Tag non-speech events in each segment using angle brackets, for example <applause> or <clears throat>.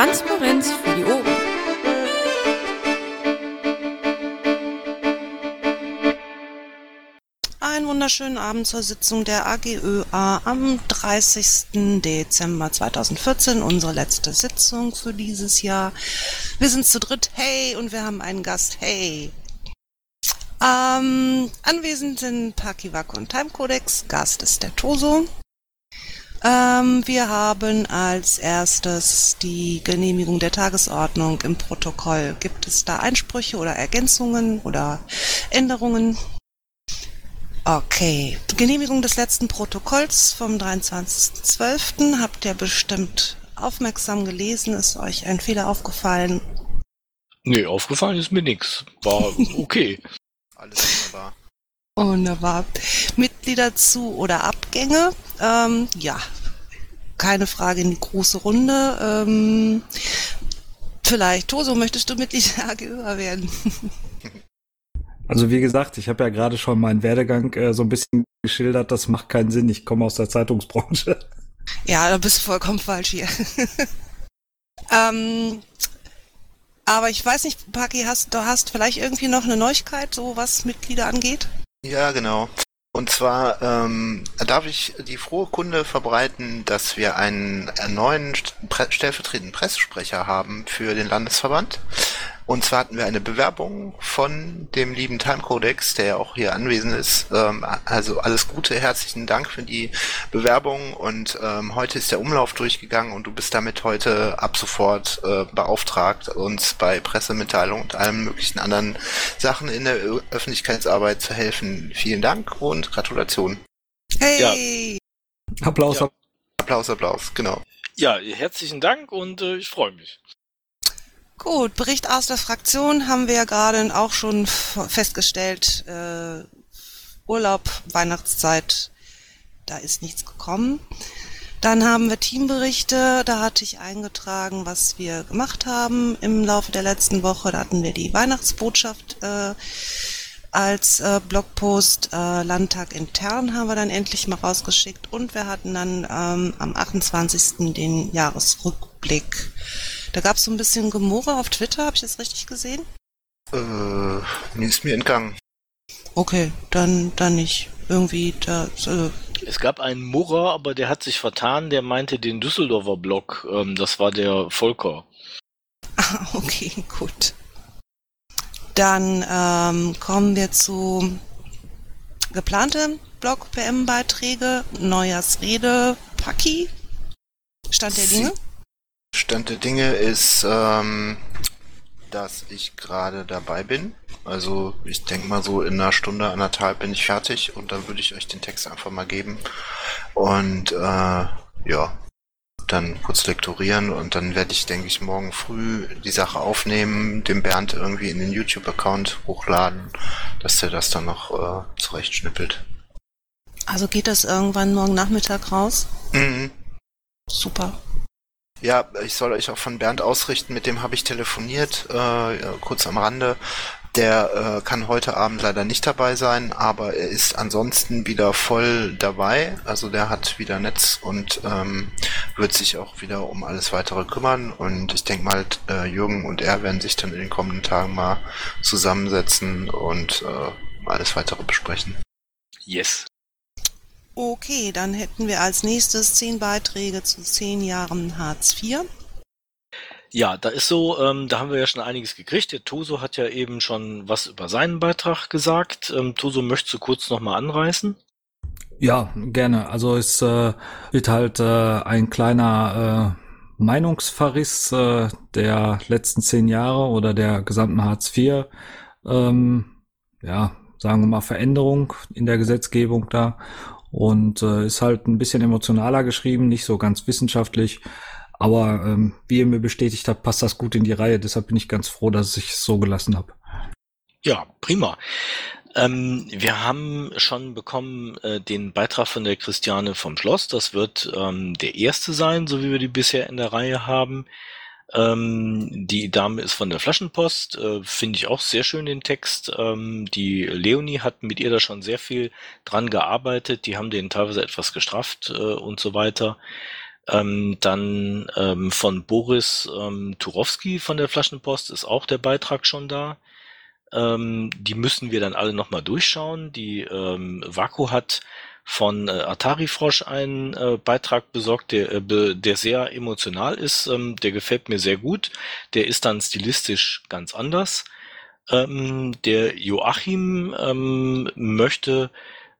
Transparenz für die Ohren. Einen wunderschönen Abend zur Sitzung der AGÖA am 30. Dezember 2014, unsere letzte Sitzung für dieses Jahr. Wir sind zu dritt, hey, und wir haben einen Gast, hey. Ähm, anwesend sind Pakiwak und Timecodex, Gast ist der Toso. Ähm, wir haben als erstes die Genehmigung der Tagesordnung im Protokoll. Gibt es da Einsprüche oder Ergänzungen oder Änderungen? Okay. Genehmigung des letzten Protokolls vom 23.12. habt ihr bestimmt aufmerksam gelesen. Ist euch ein Fehler aufgefallen? Nee, aufgefallen ist mir nichts. War <laughs> okay. Alles wunderbar. Wunderbar. Mitglieder zu oder Abgänge? Ähm, ja, keine Frage in die große Runde. Ähm, vielleicht, Toso, möchtest du Mitglied der AGÖA werden? <laughs> Also wie gesagt, ich habe ja gerade schon meinen Werdegang äh, so ein bisschen geschildert. Das macht keinen Sinn. Ich komme aus der Zeitungsbranche. Ja, da bist du vollkommen falsch hier. <laughs> ähm, aber ich weiß nicht, Paki, hast, du hast vielleicht irgendwie noch eine Neuigkeit, so was Mitglieder angeht? Ja, genau. Und zwar ähm, darf ich die frohe Kunde verbreiten, dass wir einen neuen stellvertretenden Pressesprecher haben für den Landesverband. Und zwar hatten wir eine Bewerbung von dem lieben Timecodex, der ja auch hier anwesend ist. Ähm, also alles Gute, herzlichen Dank für die Bewerbung. Und ähm, heute ist der Umlauf durchgegangen und du bist damit heute ab sofort äh, beauftragt, uns bei Pressemitteilungen und allen möglichen anderen Sachen in der Ö Öffentlichkeitsarbeit zu helfen. Vielen Dank und Gratulation. Hey! Ja. Applaus. Ja. Applaus, Applaus, genau. Ja, herzlichen Dank und äh, ich freue mich. Gut, Bericht aus der Fraktion haben wir ja gerade auch schon festgestellt. Äh, Urlaub, Weihnachtszeit, da ist nichts gekommen. Dann haben wir Teamberichte, da hatte ich eingetragen, was wir gemacht haben im Laufe der letzten Woche. Da hatten wir die Weihnachtsbotschaft äh, als äh, Blogpost, äh, Landtag intern haben wir dann endlich mal rausgeschickt und wir hatten dann ähm, am 28. den Jahresrückblick. Da gab es so ein bisschen Gemurre auf Twitter, habe ich das richtig gesehen? Äh, mir ist mir entgangen. Okay, dann, dann nicht. Irgendwie da. Äh, Es gab einen Murrer, aber der hat sich vertan, der meinte den Düsseldorfer Blog. Ähm, das war der Volker. Ah, <laughs> okay, gut. Dann ähm, kommen wir zu geplante Blog-PM-Beiträge, Neujahrsrede, Paki. Stand der Dinge? Stand der Dinge ist, ähm, dass ich gerade dabei bin. Also ich denke mal so in einer Stunde, anderthalb bin ich fertig und dann würde ich euch den Text einfach mal geben. Und äh, ja, dann kurz lektorieren und dann werde ich, denke ich, morgen früh die Sache aufnehmen, dem Bernd irgendwie in den YouTube-Account hochladen, dass der das dann noch äh, zurechtschnippelt. Also geht das irgendwann morgen Nachmittag raus? Mhm. Super. Ja, ich soll euch auch von Bernd ausrichten, mit dem habe ich telefoniert, äh, kurz am Rande. Der äh, kann heute Abend leider nicht dabei sein, aber er ist ansonsten wieder voll dabei. Also der hat wieder Netz und ähm, wird sich auch wieder um alles weitere kümmern. Und ich denke mal, äh, Jürgen und er werden sich dann in den kommenden Tagen mal zusammensetzen und äh, alles weitere besprechen. Yes. Okay, dann hätten wir als nächstes zehn Beiträge zu zehn Jahren Hartz IV. Ja, da ist so, ähm, da haben wir ja schon einiges gekriegt. Der Toso hat ja eben schon was über seinen Beitrag gesagt. Ähm, Toso, möchtest du kurz nochmal anreißen? Ja, gerne. Also es äh, wird halt äh, ein kleiner äh, Meinungsverriss äh, der letzten zehn Jahre oder der gesamten Hartz IV, ähm, ja, sagen wir mal Veränderung in der Gesetzgebung da und äh, ist halt ein bisschen emotionaler geschrieben, nicht so ganz wissenschaftlich. Aber ähm, wie ihr mir bestätigt habt, passt das gut in die Reihe. Deshalb bin ich ganz froh, dass ich es so gelassen habe. Ja, prima. Ähm, wir haben schon bekommen äh, den Beitrag von der Christiane vom Schloss. Das wird ähm, der erste sein, so wie wir die bisher in der Reihe haben. Ähm, die Dame ist von der Flaschenpost, äh, finde ich auch sehr schön den Text. Ähm, die Leonie hat mit ihr da schon sehr viel dran gearbeitet. Die haben den teilweise etwas gestrafft äh, und so weiter. Ähm, dann ähm, von Boris ähm, Turowski von der Flaschenpost ist auch der Beitrag schon da. Ähm, die müssen wir dann alle nochmal durchschauen. Die ähm, Vaku hat von äh, Atari Frosch einen äh, Beitrag besorgt, der, äh, der sehr emotional ist. Ähm, der gefällt mir sehr gut. Der ist dann stilistisch ganz anders. Ähm, der Joachim ähm, möchte,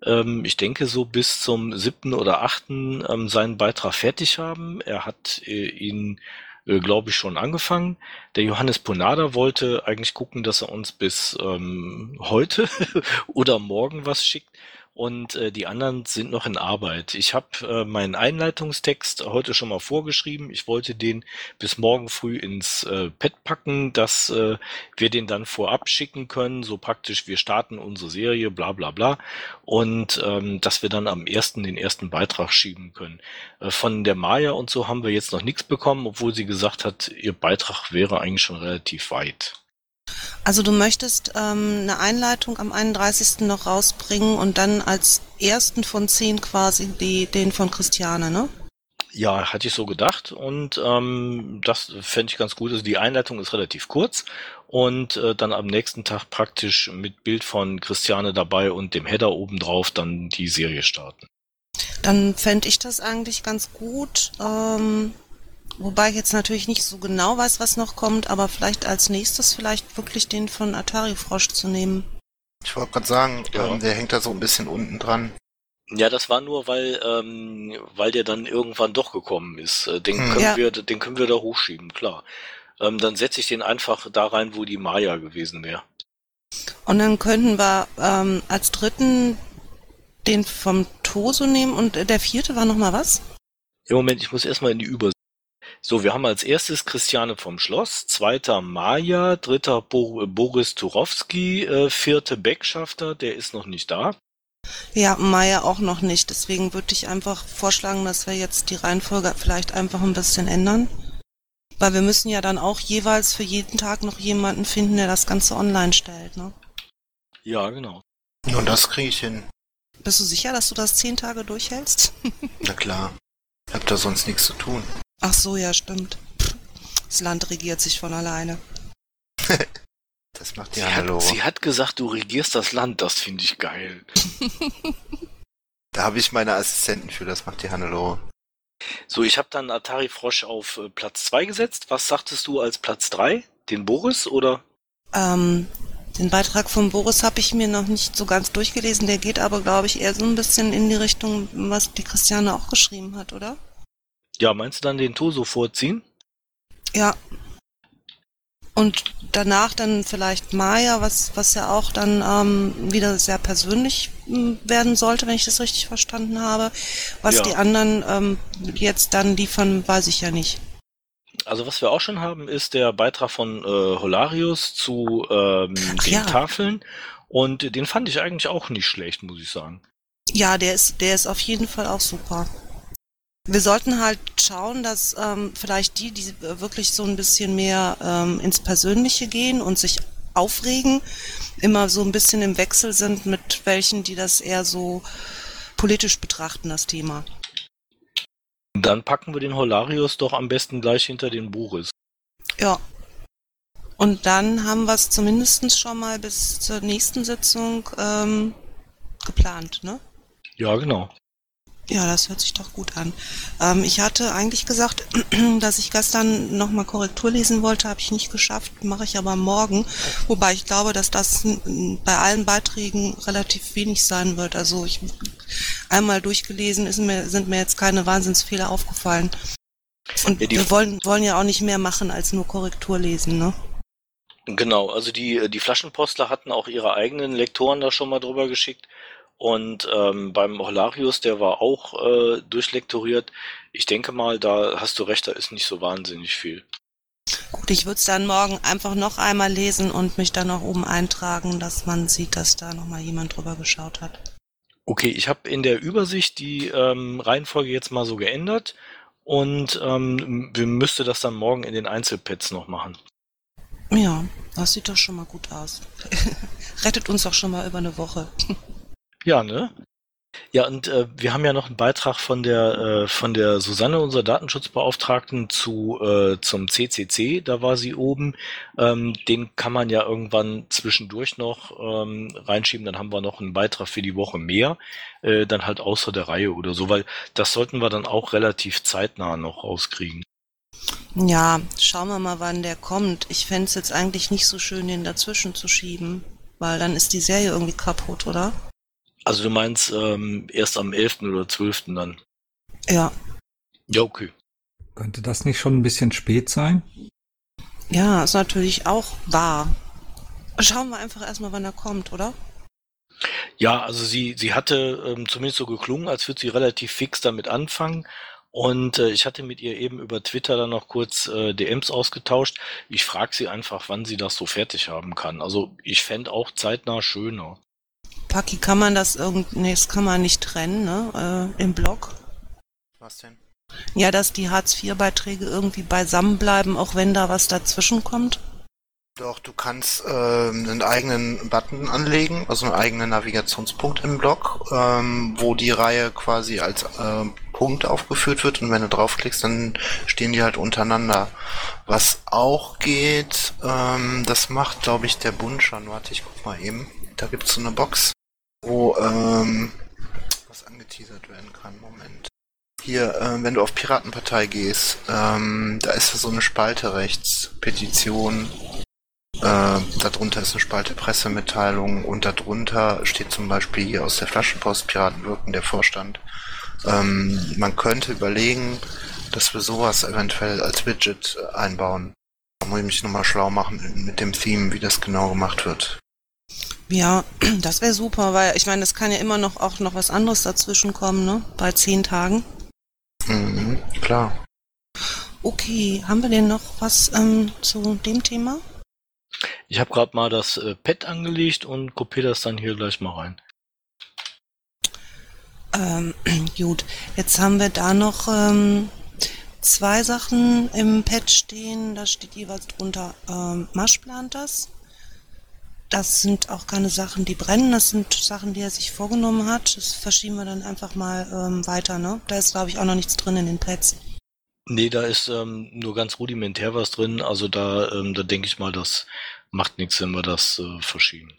ähm, ich denke, so bis zum siebten oder achten ähm, seinen Beitrag fertig haben. Er hat äh, ihn äh, glaube ich, schon angefangen. Der Johannes Ponada wollte eigentlich gucken, dass er uns bis ähm, heute <laughs> oder morgen was schickt und äh, die anderen sind noch in Arbeit. Ich habe äh, meinen Einleitungstext heute schon mal vorgeschrieben. Ich wollte den bis morgen früh ins äh, Pad packen, dass äh, wir den dann vorab schicken können, so praktisch wir starten unsere Serie, bla bla bla, und ähm, dass wir dann am ersten den ersten Beitrag schieben können. Äh, von der Maya und so haben wir jetzt noch nichts bekommen, obwohl sie gesagt hat, ihr Beitrag wäre eigentlich schon relativ weit. Also du möchtest ähm, eine Einleitung am 31. noch rausbringen und dann als ersten von zehn quasi die, den von Christiane, ne? Ja, hatte ich so gedacht und ähm, das fände ich ganz gut. Also die Einleitung ist relativ kurz und äh, dann am nächsten Tag praktisch mit Bild von Christiane dabei und dem Header obendrauf dann die Serie starten. Dann fände ich das eigentlich ganz gut. Ähm, Wobei ich jetzt natürlich nicht so genau weiß, was noch kommt, aber vielleicht als nächstes vielleicht wirklich den von Atari Frosch zu nehmen. Ich wollte gerade sagen, ja. ähm, der hängt da so ein bisschen unten dran. Ja, das war nur, weil, ähm, weil der dann irgendwann doch gekommen ist. Äh, den hm. können ja. wir, den können wir da hochschieben, klar. Ähm, dann setze ich den einfach da rein, wo die Maya gewesen wäre. Und dann könnten wir ähm, als dritten den vom Toso nehmen und der vierte war nochmal was? Im Moment, ich muss erstmal in die Übersicht. So, wir haben als erstes Christiane vom Schloss, zweiter Maja, dritter Bo Boris Turowski, äh, vierte Beckschafter, der ist noch nicht da. Ja, Maja auch noch nicht. Deswegen würde ich einfach vorschlagen, dass wir jetzt die Reihenfolge vielleicht einfach ein bisschen ändern. Weil wir müssen ja dann auch jeweils für jeden Tag noch jemanden finden, der das Ganze online stellt, ne? Ja, genau. Und das kriege ich hin. Bist du sicher, dass du das zehn Tage durchhältst? <laughs> Na klar. Ich hab da sonst nichts zu tun. Ach so, ja, stimmt. Das Land regiert sich von alleine. <laughs> das macht die sie Hat, sie hat gesagt, du regierst das Land, das finde ich geil. <laughs> da habe ich meine Assistenten für, das macht die Hannelore. So, ich habe dann Atari Frosch auf äh, Platz 2 gesetzt. Was sagtest du als Platz 3? Den Boris oder? Ähm, den Beitrag von Boris habe ich mir noch nicht so ganz durchgelesen. Der geht aber, glaube ich, eher so ein bisschen in die Richtung, was die Christiane auch geschrieben hat, oder? Ja, meinst du dann den Toso vorziehen? Ja. Und danach dann vielleicht Maya, was, was ja auch dann ähm, wieder sehr persönlich werden sollte, wenn ich das richtig verstanden habe. Was ja. die anderen ähm, jetzt dann liefern, weiß ich ja nicht. Also was wir auch schon haben, ist der Beitrag von äh, Holarius zu ähm, den ja. Tafeln. Und den fand ich eigentlich auch nicht schlecht, muss ich sagen. Ja, der ist, der ist auf jeden Fall auch super. Wir sollten halt schauen, dass ähm, vielleicht die, die wirklich so ein bisschen mehr ähm, ins Persönliche gehen und sich aufregen, immer so ein bisschen im Wechsel sind mit welchen, die das eher so politisch betrachten, das Thema. Dann packen wir den Holarius doch am besten gleich hinter den Boris. Ja. Und dann haben wir es zumindest schon mal bis zur nächsten Sitzung ähm, geplant, ne? Ja, genau. Ja, das hört sich doch gut an. Ähm, ich hatte eigentlich gesagt, <clears throat> dass ich gestern nochmal Korrektur lesen wollte, habe ich nicht geschafft, mache ich aber morgen. Wobei ich glaube, dass das bei allen Beiträgen relativ wenig sein wird. Also ich einmal durchgelesen ist mir, sind mir jetzt keine Wahnsinnsfehler aufgefallen. Und ja, wir wollen, wollen ja auch nicht mehr machen als nur Korrektur lesen, ne? Genau, also die, die Flaschenpostler hatten auch ihre eigenen Lektoren da schon mal drüber geschickt. Und ähm, beim Holarius, der war auch äh, durchlektoriert. Ich denke mal, da hast du recht, da ist nicht so wahnsinnig viel. Gut, ich würde es dann morgen einfach noch einmal lesen und mich dann noch oben eintragen, dass man sieht, dass da nochmal jemand drüber geschaut hat. Okay, ich habe in der Übersicht die ähm, Reihenfolge jetzt mal so geändert und ähm, wir müsste das dann morgen in den Einzelpads noch machen. Ja, das sieht doch schon mal gut aus. <laughs> Rettet uns doch schon mal über eine Woche. <laughs> Ja, ne? Ja, und äh, wir haben ja noch einen Beitrag von der äh, von der Susanne, unserer Datenschutzbeauftragten, zu äh, zum CCC. Da war sie oben. Ähm, den kann man ja irgendwann zwischendurch noch ähm, reinschieben. Dann haben wir noch einen Beitrag für die Woche mehr, äh, dann halt außer der Reihe oder so, weil das sollten wir dann auch relativ zeitnah noch rauskriegen. Ja, schauen wir mal, wann der kommt. Ich fände es jetzt eigentlich nicht so schön, den dazwischen zu schieben, weil dann ist die Serie irgendwie kaputt, oder? Also du meinst ähm, erst am 11. oder 12. dann? Ja. Ja, okay. Könnte das nicht schon ein bisschen spät sein? Ja, ist natürlich auch wahr. Schauen wir einfach erstmal, wann er kommt, oder? Ja, also sie, sie hatte ähm, zumindest so geklungen, als würde sie relativ fix damit anfangen. Und äh, ich hatte mit ihr eben über Twitter dann noch kurz äh, DMs ausgetauscht. Ich frage sie einfach, wann sie das so fertig haben kann. Also ich fände auch zeitnah schöner. Paki, kann man das irgendwie, nee, das kann man nicht trennen, ne, äh, im Blog? Was denn? Ja, dass die Hartz-IV-Beiträge irgendwie beisammen bleiben, auch wenn da was dazwischen kommt? Doch, du kannst ähm, einen eigenen Button anlegen, also einen eigenen Navigationspunkt im Blog, ähm, wo die Reihe quasi als äh, Punkt aufgeführt wird und wenn du draufklickst, dann stehen die halt untereinander. Was auch geht, ähm, das macht, glaube ich, der Bund schon. Warte, ich guck mal eben. Da gibt's so eine Box wo ähm, was angeteasert werden kann. Moment. Hier, äh, wenn du auf Piratenpartei gehst, ähm, da ist so eine Spalte rechts, Petition. Äh, darunter ist eine Spalte Pressemitteilung und darunter steht zum Beispiel hier aus der Flaschenpost Piraten wirken der Vorstand. Ähm, man könnte überlegen, dass wir sowas eventuell als Widget einbauen. Da muss ich mich nochmal schlau machen mit dem Theme, wie das genau gemacht wird. Ja, <clears throat> das wäre super, weil ich meine, es kann ja immer noch auch noch was anderes dazwischen kommen, ne? Bei zehn Tagen. Mhm, klar. Okay, haben wir denn noch was ähm, zu dem Thema? Ich habe gerade mal das äh, Pad angelegt und kopiere das dann hier gleich mal rein. Ähm, <clears throat> gut, jetzt haben wir da noch ähm, zwei Sachen im Pad stehen. Da steht jeweils drunter ähm, Marsch plant das das sind auch keine Sachen, die brennen, das sind Sachen, die er sich vorgenommen hat. Das verschieben wir dann einfach mal ähm, weiter, ne? Da ist, glaube ich, auch noch nichts drin in den Pads. Nee, da ist ähm, nur ganz rudimentär was drin. Also da, ähm, da denke ich mal, das macht nichts, wenn wir das äh, verschieben.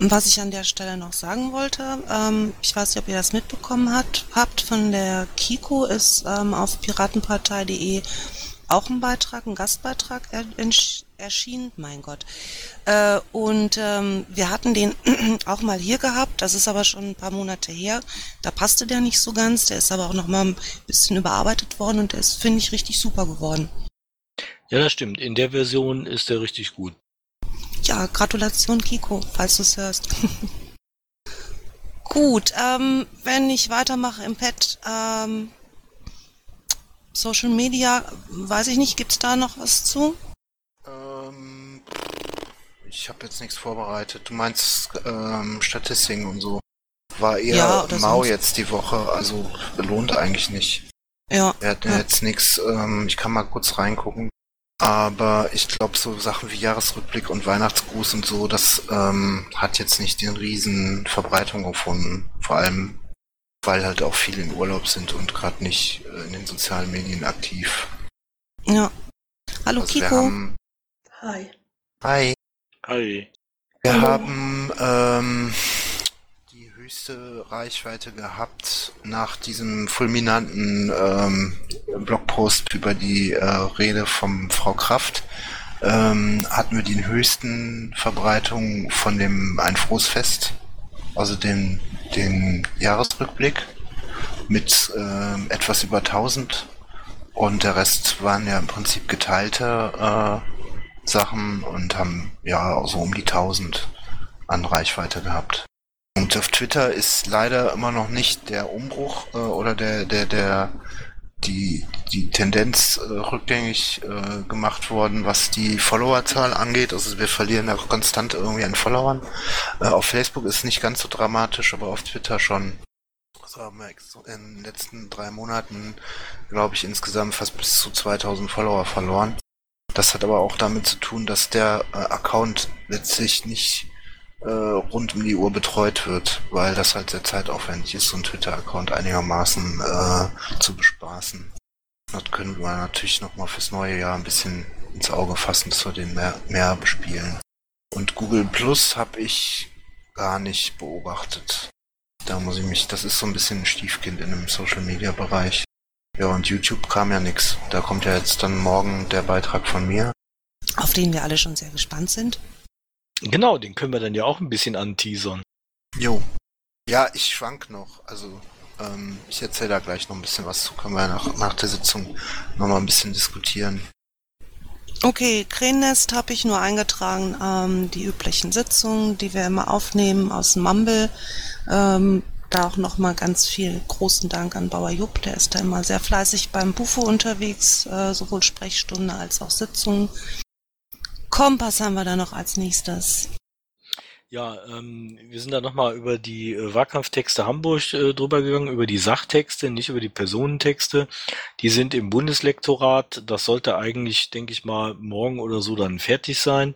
Was ich an der Stelle noch sagen wollte, ähm, ich weiß nicht, ob ihr das mitbekommen habt, habt von der Kiko ist ähm, auf piratenpartei.de auch ein Beitrag, ein Gastbeitrag er, erschienen, mein Gott. Äh, und ähm, wir hatten den <clears throat> auch mal hier gehabt, das ist aber schon ein paar Monate her. Da passte der nicht so ganz, der ist aber auch noch mal ein bisschen überarbeitet worden und der ist, finde ich, richtig super geworden. Ja, das stimmt. In der Version ist der richtig gut. Ja, Gratulation Kiko, falls du es hörst. <laughs> Gut, ähm, wenn ich weitermache im Pad, ähm, Social Media, weiß ich nicht, gibt es da noch was zu? Ich habe jetzt nichts vorbereitet. Du meinst ähm, Statistiken und so. War eher ja, mau sonst. jetzt die Woche, also lohnt eigentlich nicht. Ja. Wir hatten ja. jetzt nichts, ähm, ich kann mal kurz reingucken. Aber ich glaube, so Sachen wie Jahresrückblick und Weihnachtsgruß und so, das ähm, hat jetzt nicht den riesen Verbreitung gefunden. Vor allem, weil halt auch viele in Urlaub sind und gerade nicht äh, in den sozialen Medien aktiv. Ja. Hallo also Kiko. Haben, Hi. Hi. Hi. Wir Hallo. haben ähm, die höchste Reichweite gehabt nach diesem fulminanten ähm, Blogpost über die äh, Rede von Frau Kraft. Ähm, hatten wir die höchsten Verbreitungen von dem Ein frohes Fest, also den, den Jahresrückblick mit ähm, etwas über 1000 und der Rest waren ja im Prinzip geteilte äh, Sachen und haben ja so um die 1000 an Reichweite gehabt. Und auf Twitter ist leider immer noch nicht der Umbruch äh, oder der der der die die Tendenz äh, rückgängig äh, gemacht worden, was die Followerzahl angeht. Also wir verlieren ja konstant irgendwie an Followern. Äh, auf Facebook ist es nicht ganz so dramatisch, aber auf Twitter schon. Also haben wir in den letzten drei Monaten, glaube ich, insgesamt fast bis zu 2000 Follower verloren. Das hat aber auch damit zu tun, dass der äh, Account letztlich nicht äh, rund um die Uhr betreut wird, weil das halt sehr zeitaufwendig ist, so einen Twitter-Account einigermaßen äh, zu bespaßen. Das können wir natürlich nochmal fürs neue Jahr ein bisschen ins Auge fassen, dass wir den mehr, mehr bespielen. Und Google Plus habe ich gar nicht beobachtet. Da muss ich mich, das ist so ein bisschen ein Stiefkind in dem Social Media Bereich. Ja, und YouTube kam ja nix. Da kommt ja jetzt dann morgen der Beitrag von mir. Auf den wir alle schon sehr gespannt sind. Genau, den können wir dann ja auch ein bisschen anteasern. Jo. Ja, ich schwank noch. Also, ähm, ich erzähle da gleich noch ein bisschen was zu. Können wir nach, nach der Sitzung nochmal ein bisschen diskutieren. Okay, Krähennest habe ich nur eingetragen, ähm, die üblichen Sitzungen, die wir immer aufnehmen aus dem Mumble. Ähm, da auch nochmal ganz viel großen Dank an Bauer Jupp, der ist da immer sehr fleißig beim Bufo unterwegs, äh, sowohl Sprechstunde als auch Sitzungen. Kompass haben wir da noch als nächstes. Ja, ähm, wir sind da nochmal über die äh, Wahlkampftexte Hamburg äh, drüber gegangen, über die Sachtexte, nicht über die Personentexte. Die sind im Bundeslektorat. Das sollte eigentlich, denke ich mal, morgen oder so dann fertig sein.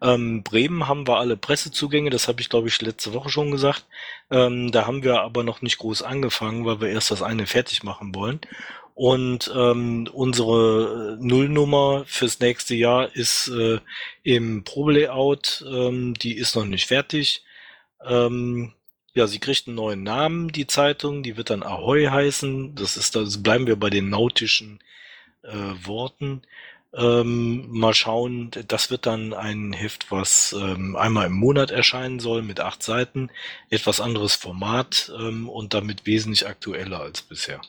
Ähm, Bremen haben wir alle Pressezugänge, das habe ich, glaube ich, letzte Woche schon gesagt. Ähm, da haben wir aber noch nicht groß angefangen, weil wir erst das eine fertig machen wollen. Und ähm, unsere äh, Nullnummer fürs nächste Jahr ist äh, im Probelayout. Ähm, die ist noch nicht fertig. Ähm, ja, sie kriegt einen neuen Namen, die Zeitung. Die wird dann Ahoy heißen. Das ist, also bleiben wir bei den nautischen äh, Worten. Ähm, mal schauen, das wird dann ein Heft, was ähm, einmal im Monat erscheinen soll mit acht Seiten, etwas anderes Format ähm, und damit wesentlich aktueller als bisher.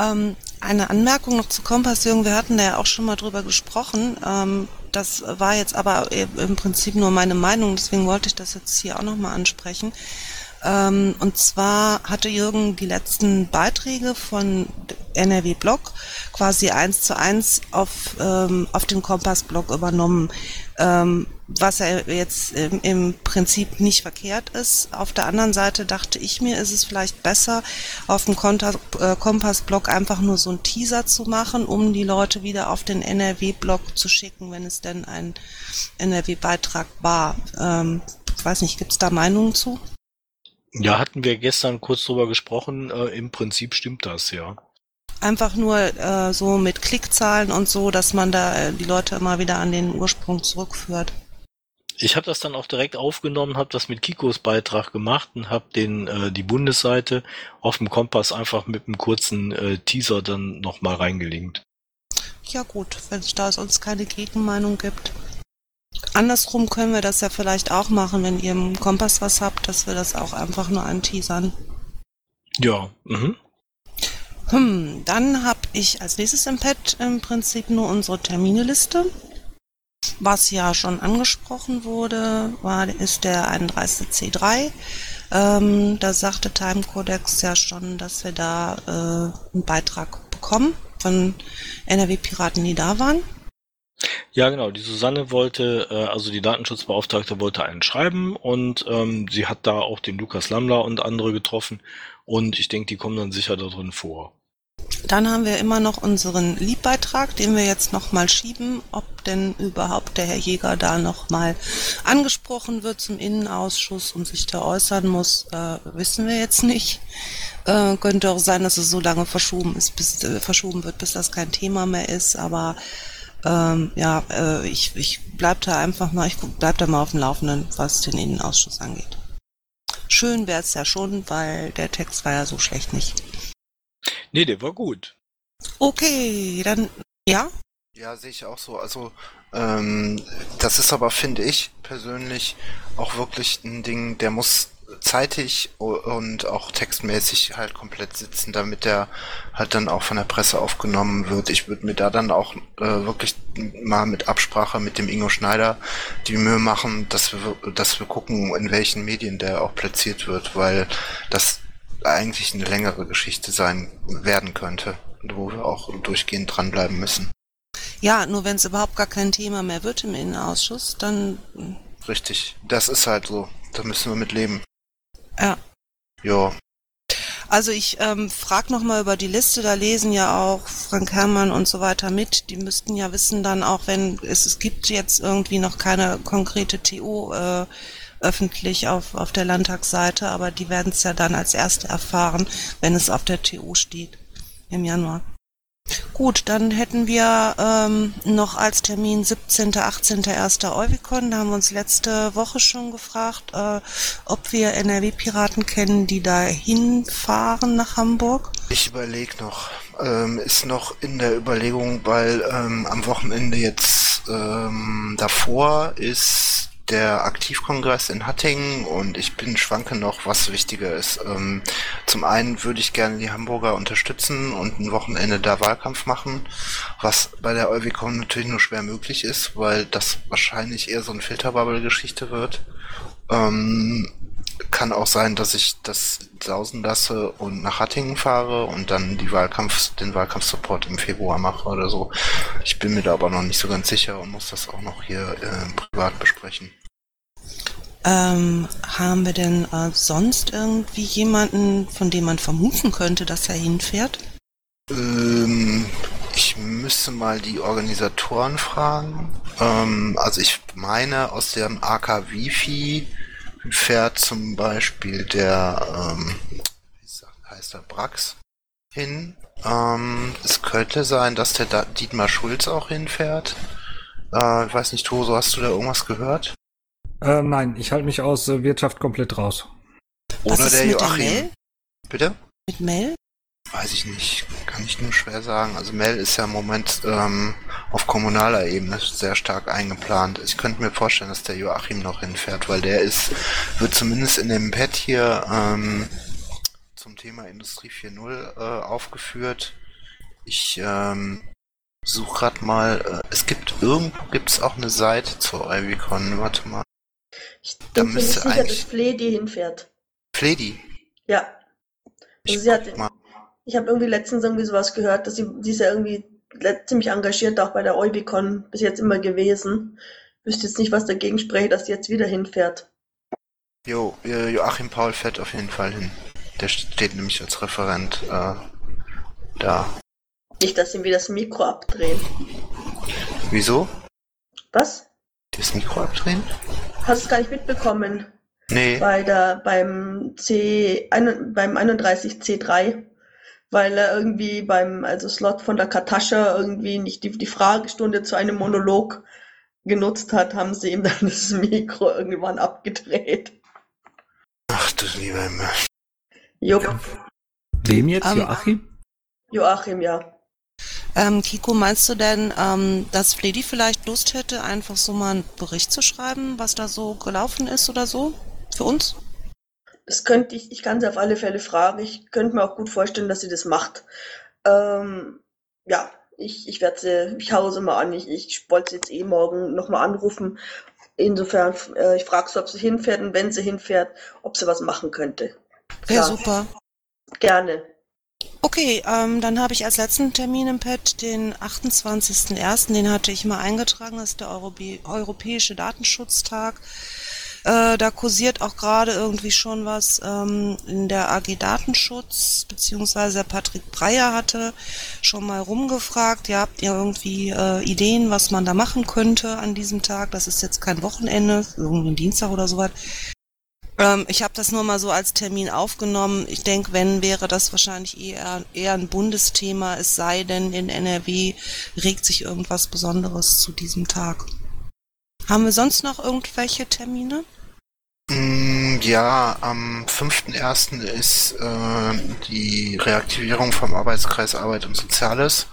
Ähm, eine Anmerkung noch zu Kompassierung. Wir hatten da ja auch schon mal drüber gesprochen. Ähm, das war jetzt aber im Prinzip nur meine Meinung, deswegen wollte ich das jetzt hier auch nochmal ansprechen. Ähm, und zwar hatte Jürgen die letzten Beiträge von NRW Blog quasi eins zu eins auf, ähm, auf den Kompass Blog übernommen, ähm, was er jetzt im, im, Prinzip nicht verkehrt ist. Auf der anderen Seite dachte ich mir, ist es vielleicht besser, auf dem äh, Kompass Blog einfach nur so einen Teaser zu machen, um die Leute wieder auf den NRW Blog zu schicken, wenn es denn ein NRW Beitrag war. Ähm, ich weiß nicht, gibt es da Meinungen zu? Ja, hatten wir gestern kurz drüber gesprochen. Äh, Im Prinzip stimmt das, ja. Einfach nur äh, so mit Klickzahlen und so, dass man da äh, die Leute immer wieder an den Ursprung zurückführt. Ich habe das dann auch direkt aufgenommen, habe das mit Kikos Beitrag gemacht und habe den äh, die Bundesseite auf dem Kompass einfach mit einem kurzen äh, Teaser dann nochmal reingelinkt. Ja gut, wenn es da sonst keine Gegenmeinung gibt. Andersrum können wir das ja vielleicht auch machen, wenn ihr im Kompass was habt, dass wir das auch einfach nur anteasern. Ja, mhm. Hm, dann habe ich als nächstes im Pad im Prinzip nur unsere Termineliste. Was ja schon angesprochen wurde, war, ist der 31C3. Ähm, da sagte Time Codex ja schon, dass wir da äh, einen Beitrag bekommen von NRW-Piraten, die da waren. Ja, genau. Die Susanne wollte, äh, also die Datenschutzbeauftragte wollte einen schreiben und ähm, sie hat da auch den Lukas Lammler und andere getroffen und ich denke, die kommen dann sicher da drin vor. Dann haben wir immer noch unseren Liebbeitrag, den wir jetzt nochmal schieben. Ob denn überhaupt der Herr Jäger da nochmal angesprochen wird zum Innenausschuss und sich da äußern muss, äh, wissen wir jetzt nicht. Äh, könnte auch sein, dass es so lange verschoben ist, bis äh, verschoben wird, bis das kein Thema mehr ist. Aber ähm, ja, äh, ich, ich bleib da einfach mal, ich bleib da mal auf dem Laufenden, was den Innenausschuss angeht. Schön wäre es ja schon, weil der Text war ja so schlecht nicht. Nee, der war gut. Okay, dann ja. Ja, sehe ich auch so. Also ähm, das ist aber, finde ich persönlich, auch wirklich ein Ding, der muss zeitig und auch textmäßig halt komplett sitzen, damit der halt dann auch von der Presse aufgenommen wird. Ich würde mir da dann auch äh, wirklich mal mit Absprache mit dem Ingo Schneider die Mühe machen, dass wir, dass wir gucken, in welchen Medien der auch platziert wird, weil das eigentlich eine längere Geschichte sein werden könnte, wo wir auch durchgehend dranbleiben müssen. Ja, nur wenn es überhaupt gar kein Thema mehr wird im Innenausschuss, dann. Richtig, das ist halt so. Da müssen wir mit leben. Ja. Ja. Also ich ähm, frage nochmal über die Liste, da lesen ja auch Frank Herrmann und so weiter mit. Die müssten ja wissen dann auch, wenn es, es gibt jetzt irgendwie noch keine konkrete TO, äh, öffentlich auf, auf der Landtagsseite, aber die werden es ja dann als Erste erfahren, wenn es auf der TU steht im Januar. Gut, dann hätten wir ähm, noch als Termin 17., 18., 1. Euvicon. Da haben wir uns letzte Woche schon gefragt, äh, ob wir NRW-Piraten kennen, die da hinfahren nach Hamburg. Ich überlege noch. Ähm, ist noch in der Überlegung, weil ähm, am Wochenende jetzt ähm, davor ist der Aktivkongress in Hattingen und ich bin schwanke noch, was wichtiger ist. Ähm, zum einen würde ich gerne die Hamburger unterstützen und ein Wochenende da Wahlkampf machen, was bei der Euwicon natürlich nur schwer möglich ist, weil das wahrscheinlich eher so eine Filterbubble-Geschichte wird. Ähm, kann auch sein, dass ich das sausen lasse und nach Hattingen fahre und dann die Wahlkampf, den Wahlkampfsupport im Februar mache oder so. Ich bin mir da aber noch nicht so ganz sicher und muss das auch noch hier äh, privat besprechen. Ähm, haben wir denn äh, sonst irgendwie jemanden, von dem man vermuten könnte, dass er hinfährt? Ähm, ich müsste mal die Organisatoren fragen. Ähm, also ich meine, aus dem AK Wifi fährt zum Beispiel der, ähm, wie heißt der, Brax hin. Ähm, es könnte sein, dass der da Dietmar Schulz auch hinfährt. Äh, ich weiß nicht, Toso, hast du da irgendwas gehört? Äh, nein, ich halte mich aus äh, Wirtschaft komplett raus. Was Oder ist der mit Joachim. Mel? Bitte? Mit Mel? Weiß ich nicht. Kann ich nur schwer sagen. Also Mel ist ja im Moment ähm, auf kommunaler Ebene sehr stark eingeplant. Ich könnte mir vorstellen, dass der Joachim noch hinfährt, weil der ist, wird zumindest in dem Pad hier ähm, zum Thema Industrie 4.0 äh, aufgeführt. Ich ähm, suche gerade mal, äh, es gibt irgendwo gibt es auch eine Seite zur Ivicon. Warte mal. Ich Da bin mir nicht sicher, dass Fledi hinfährt. Fledi. Ja. Ich Also sie hat, guck mal. Ich habe irgendwie letztens irgendwie sowas gehört, dass sie, sie ist ja irgendwie ziemlich engagiert auch bei der Eubicon bis jetzt immer gewesen. Wüsste jetzt nicht, was dagegen spricht, dass sie jetzt wieder hinfährt. Jo, Joachim Paul fährt auf jeden Fall hin. Der steht nämlich als Referent äh, da. Nicht, dass sie wieder das Mikro abdrehen. Wieso? Was? Das Mikro abdrehen? Hast du es gar nicht mitbekommen? Nee. Bei der, beim C, ein, beim 31C3, weil er irgendwie beim, also Slot von der Katascha irgendwie nicht die, die Fragestunde zu einem Monolog genutzt hat, haben sie ihm dann <laughs> das Mikro irgendwann abgedreht. Ach du lieber Himmel. Jupp, Wem jetzt? Ähm, Joachim? Joachim, ja. Ähm, Kiko, meinst du denn, ähm, dass Fledi vielleicht Lust hätte, einfach so mal einen Bericht zu schreiben, was da so gelaufen ist oder so? Für uns? Das könnte ich, ich kann sie auf alle Fälle fragen. Ich könnte mir auch gut vorstellen, dass sie das macht. Ähm, ja, ich, ich werde sie, ich hau sie mal an. Ich, ich wollte sie jetzt eh morgen nochmal anrufen. Insofern, äh, ich frage sie, ob sie hinfährt und wenn sie hinfährt, ob sie was machen könnte. Wäre Klar. super. Gerne. Okay, ähm, dann habe ich als letzten Termin im Pad den 28.01., den hatte ich mal eingetragen, das ist der Europä Europäische Datenschutztag. Äh, da kursiert auch gerade irgendwie schon was ähm, in der AG Datenschutz, beziehungsweise der Patrick Breyer hatte schon mal rumgefragt, ja, habt ihr irgendwie äh, Ideen, was man da machen könnte an diesem Tag? Das ist jetzt kein Wochenende, irgendwie Dienstag oder sowas. Ähm, ich habe das nur mal so als Termin aufgenommen. Ich denke, wenn, wäre das wahrscheinlich eher, eher ein Bundesthema, es sei denn, in NRW regt sich irgendwas Besonderes zu diesem Tag. Haben wir sonst noch irgendwelche Termine? Mm, Ja, am 5.1. ist äh, die Reaktivierung vom Arbeitskreis Arbeit und Soziales.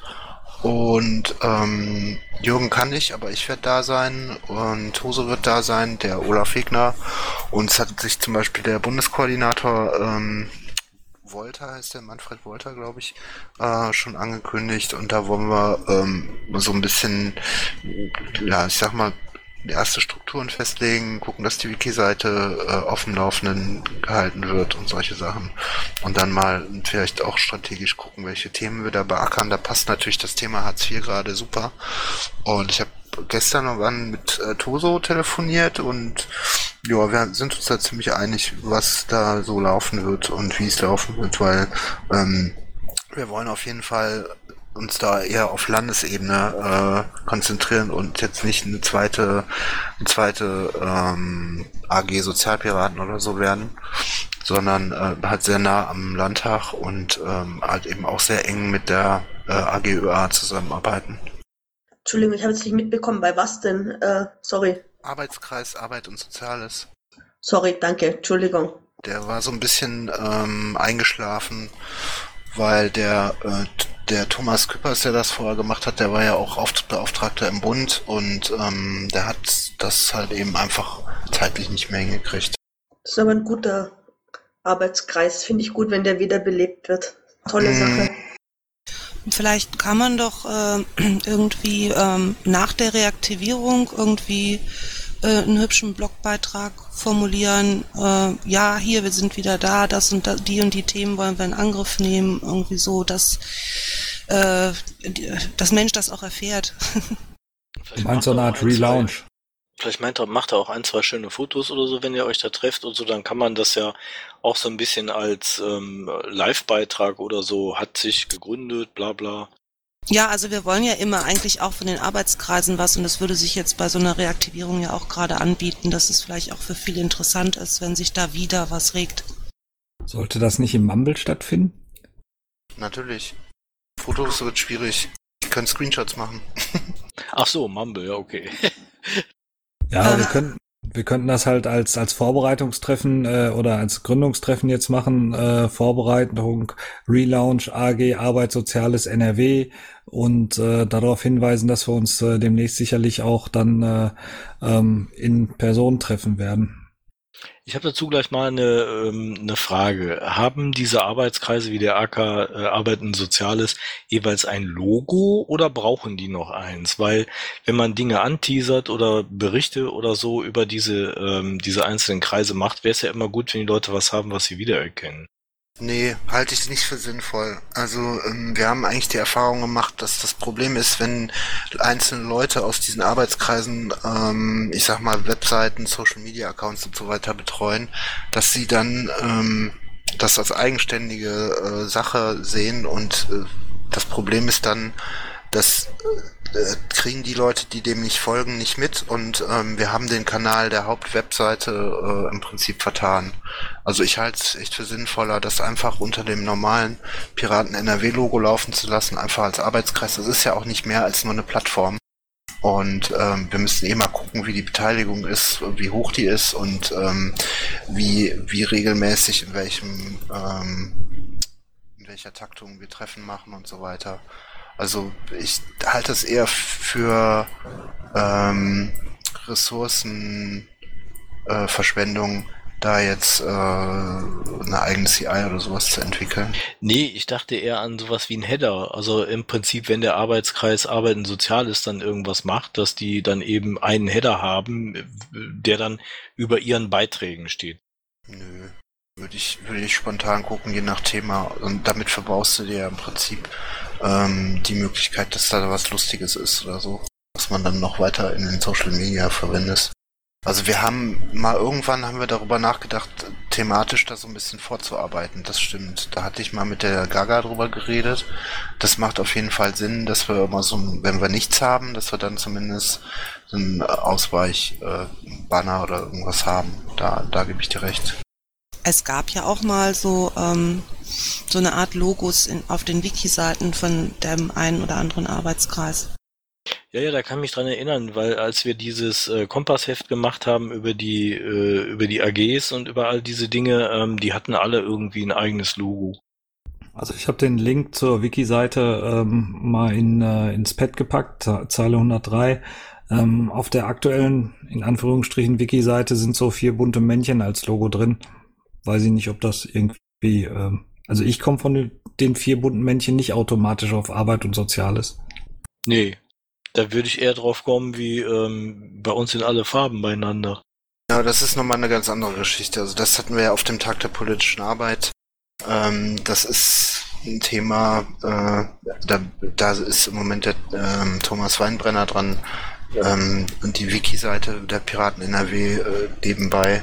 Und ähm, Jürgen kann nicht, aber ich werde da sein und Hose wird da sein, der Olaf Wegner. Und es hat sich zum Beispiel der Bundeskoordinator ähm, Wolter heißt der, Manfred Wolter, glaube ich, äh, schon angekündigt. Und da wollen wir ähm, so ein bisschen, ja, ich sag mal, erste Strukturen festlegen, gucken, dass die Wiki-Seite äh, dem Laufenden gehalten wird und solche Sachen. Und dann mal vielleicht auch strategisch gucken, welche Themen wir da beackern. Da passt natürlich das Thema Hartz IV gerade super. Und ich habe gestern noch wann mit äh, Toso telefoniert und ja, wir sind uns da ziemlich einig, was da so laufen wird und wie es laufen wird, weil ähm, wir wollen auf jeden Fall uns da eher auf Landesebene äh, konzentrieren und jetzt nicht eine zweite, eine zweite ähm, AG Sozialpiraten oder so werden, sondern äh, halt sehr nah am Landtag und ähm, halt eben auch sehr eng mit der äh, AGÖA zusammenarbeiten. Entschuldigung, ich habe jetzt nicht mitbekommen, bei was denn? Äh, sorry. Arbeitskreis Arbeit und Soziales. Sorry, danke, Entschuldigung. Der war so ein bisschen ähm, eingeschlafen, weil der, äh, der Thomas Küppers, der das vorher gemacht hat, der war ja auch Beauftragter im Bund und ähm, der hat das halt eben einfach zeitlich nicht mehr hingekriegt. Das ist aber ein guter Arbeitskreis. Finde ich gut, wenn der wiederbelebt wird. Tolle Mm. Sache. Vielleicht kann man doch äh, <clears throat> irgendwie ähm, nach der Reaktivierung irgendwie äh, einen hübschen Blogbeitrag formulieren. Äh, ja, hier, wir sind wieder da, das und da, die und die Themen wollen wir in Angriff nehmen. Irgendwie so, dass äh, das Mensch das auch erfährt. Du meinst so eine Art Relaunch. Vielleicht meint er, macht er auch ein, zwei schöne Fotos oder so, wenn ihr euch da trefft und so, dann kann man das ja auch so ein bisschen als ähm, Live-Beitrag oder so, hat sich gegründet, bla bla. Ja, also wir wollen ja immer eigentlich auch von den Arbeitskreisen was und das würde sich jetzt bei so einer Reaktivierung ja auch gerade anbieten, dass es vielleicht auch für viele interessant ist, wenn sich da wieder was regt. Sollte das nicht im Mumble stattfinden? Natürlich. Fotos wird schwierig. Ich kann Screenshots machen. Ach so, Mumble, ja, okay. Ja, Ähm. wir könnten, wir könnten das halt als, als Vorbereitungstreffen äh, oder als Gründungstreffen jetzt machen. Äh, Vorbereitung, Relaunch, AG, Arbeit, Soziales, NRW und äh, darauf hinweisen, dass wir uns äh, demnächst sicherlich auch dann äh, ähm, in Person treffen werden. Ich habe dazu gleich mal eine, ähm, eine Frage. Haben diese Arbeitskreise wie der AK äh, Arbeit und Soziales jeweils ein Logo oder brauchen die noch eins? Weil wenn man Dinge anteasert oder Berichte oder so über diese, ähm, diese einzelnen Kreise macht, wäre es ja immer gut, wenn die Leute was haben, was sie wiedererkennen. Nee, halte ich nicht für sinnvoll. Also ähm, wir haben eigentlich die Erfahrung gemacht, dass das Problem ist, wenn einzelne Leute aus diesen Arbeitskreisen, ähm, ich sag mal, Webseiten, Social Media Accounts und so weiter betreuen, dass sie dann ähm, das als eigenständige äh, Sache sehen und äh, das Problem ist dann, dass äh, kriegen die Leute, die dem nicht folgen, nicht mit und ähm, wir haben den Kanal der Hauptwebseite äh, im Prinzip vertan. Also ich halte es echt für sinnvoller, das einfach unter dem normalen Piraten NRW-Logo laufen zu lassen, einfach als Arbeitskreis. Das ist ja auch nicht mehr als nur eine Plattform. Und ähm, wir müssen eh mal gucken, wie die Beteiligung ist, wie hoch die ist und ähm, wie, wie regelmäßig in welchem ähm, in welcher Taktung wir Treffen machen und so weiter. Also ich halte es eher für ähm, Ressourcenverschwendung, äh, da jetzt äh, eine eigene CI oder sowas zu entwickeln. Nee, ich dachte eher an sowas wie ein Header. Also im Prinzip, wenn der Arbeitskreis Arbeit und Soziales dann irgendwas macht, dass die dann eben einen Header haben, der dann über ihren Beiträgen steht. Nö. Würde ich, würde ich spontan gucken, je nach Thema. Und damit verbaust du dir ja im Prinzip ähm, die Möglichkeit, dass da was Lustiges ist oder so. Was man dann noch weiter in den Social Media verwendet. Also wir haben mal irgendwann haben wir darüber nachgedacht, thematisch da so ein bisschen vorzuarbeiten. Das stimmt. Da hatte ich mal mit der Gaga drüber geredet. Das macht auf jeden Fall Sinn, dass wir immer so, wenn wir nichts haben, dass wir dann zumindest einen Ausweich-Banner äh, oder irgendwas haben. Da, da gebe ich dir recht. Es gab ja auch mal so ähm, so eine Art Logos in, auf den Wiki-Seiten von dem einen oder anderen Arbeitskreis. Ja, ja, da kann ich mich dran erinnern, weil als wir dieses äh, Kompassheft gemacht haben über die äh, über die AGs und über all diese Dinge, ähm, die hatten alle irgendwie ein eigenes Logo. Also ich habe den Link zur Wiki-Seite ähm, mal in, äh, ins Pad gepackt, Ze- Zeile 103. Ähm, auf der aktuellen, in Anführungsstrichen, Wiki-Seite sind so vier bunte Männchen als Logo drin. Weiß ich nicht, ob das irgendwie, ähm, also ich komme von den, vier bunten Männchen nicht automatisch auf Arbeit und Soziales. Nee, da würde ich eher drauf kommen, wie ähm, bei uns sind alle Farben beieinander. Ja, das ist nochmal eine ganz andere Geschichte. Also das hatten wir ja auf dem Tag der politischen Arbeit. Ähm, das ist ein Thema, äh, da, da ist im Moment der ähm, Thomas Weinbrenner dran. Ähm, und die Wiki-Seite der Piraten NRW äh, nebenbei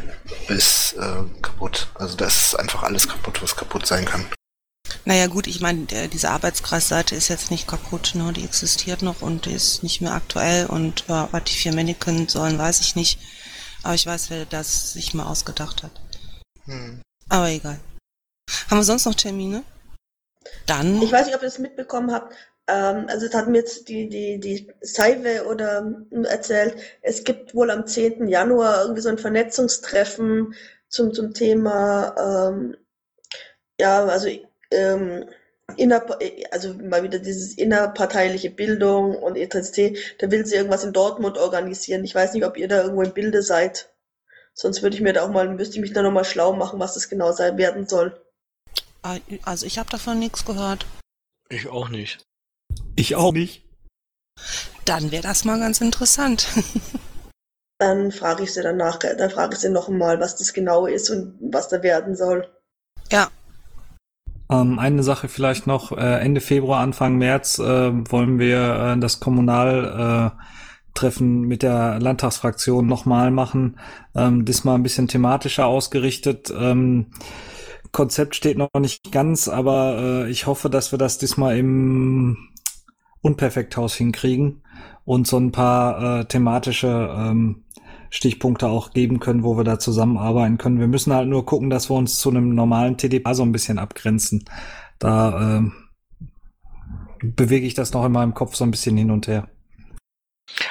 ist äh, kaputt. Also das ist einfach alles kaputt, was kaputt sein kann. Naja gut, ich meine, diese Arbeitskreisseite ist jetzt nicht kaputt, ne? die existiert noch und die ist nicht mehr aktuell und äh, was die vier Männer können sollen, weiß ich nicht. Aber ich weiß, wer das sich mal ausgedacht hat. Hm. Aber egal. Haben wir sonst noch Termine? Dann. Ich weiß nicht, ob ihr es mitbekommen habt. Ähm, also, es hat mir jetzt die, die, die Seive oder hm, erzählt, es gibt wohl am 10. Januar irgendwie so ein Vernetzungstreffen zum, zum Thema, ähm, ja, also, ähm, inner, also mal wieder dieses innerparteiliche Bildung und etc. Da will sie irgendwas in Dortmund organisieren. Ich weiß nicht, ob ihr da irgendwo im Bilde seid. Sonst würde ich mir da auch mal, müsste ich mich da nochmal schlau machen, was das genau sein werden soll. Also ich habe davon nichts gehört. Ich auch nicht. Ich auch nicht. Dann wäre das mal ganz interessant. <laughs> dann frage ich sie danach, dann frage ich sie nochmal, was das genau ist und was da werden soll. Ja. Ähm, eine Sache vielleicht noch, äh, Ende Februar, Anfang März äh, wollen wir äh, das Kommunaltreffen mit der Landtagsfraktion nochmal machen. Ähm, diesmal ein bisschen thematischer ausgerichtet. Ähm, Konzept steht noch nicht ganz, aber äh, ich hoffe, dass wir das diesmal im Unperfekthaus hinkriegen und so ein paar äh, thematische ähm, Stichpunkte auch geben können, wo wir da zusammenarbeiten können. Wir müssen halt nur gucken, dass wir uns zu einem normalen TDP so ein bisschen abgrenzen. Da äh, bewege ich das noch in meinem Kopf so ein bisschen hin und her.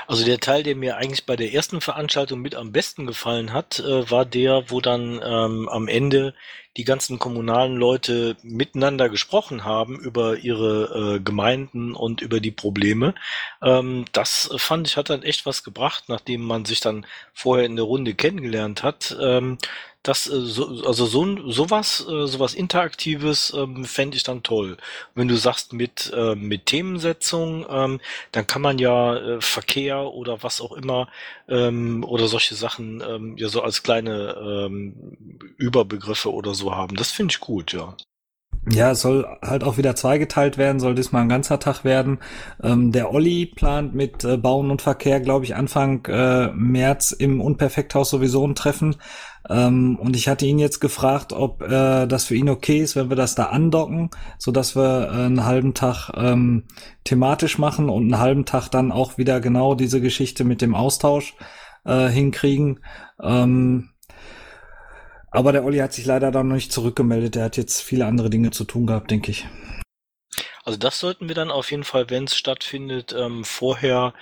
Also der Teil, der mir eigentlich bei der ersten Veranstaltung mit am besten gefallen hat, äh, war der, wo dann ähm, am Ende die ganzen kommunalen Leute miteinander gesprochen haben über ihre äh, Gemeinden und über die Probleme. Ähm, das fand ich hat dann echt was gebracht, nachdem man sich dann vorher in der Runde kennengelernt hat. Ähm, das, äh, so, also so sowas, äh, sowas Interaktives ähm, fände ich dann toll. Wenn du sagst mit, äh, mit Themensetzung, ähm, dann kann man ja äh, Verkehr oder was auch immer ähm, oder solche Sachen ähm, ja so als kleine ähm, Überbegriffe oder so haben. Das finde ich gut, ja. Ja, es soll halt auch wieder zweigeteilt werden, soll diesmal ein ganzer Tag werden. Ähm, der Olli plant mit äh, Bauen und Verkehr, glaube ich, Anfang äh, März im Unperfekthaus sowieso ein Treffen. Ähm, und ich hatte ihn jetzt gefragt, ob äh, das für ihn okay ist, wenn wir das da andocken, so dass wir äh, einen halben Tag ähm, thematisch machen und einen halben Tag dann auch wieder genau diese Geschichte mit dem Austausch äh, hinkriegen. Ähm, aber der Olli hat sich leider dann noch nicht zurückgemeldet. Er hat jetzt viele andere Dinge zu tun gehabt, denke ich. Also das sollten wir dann auf jeden Fall, wenn es stattfindet, ähm, vorher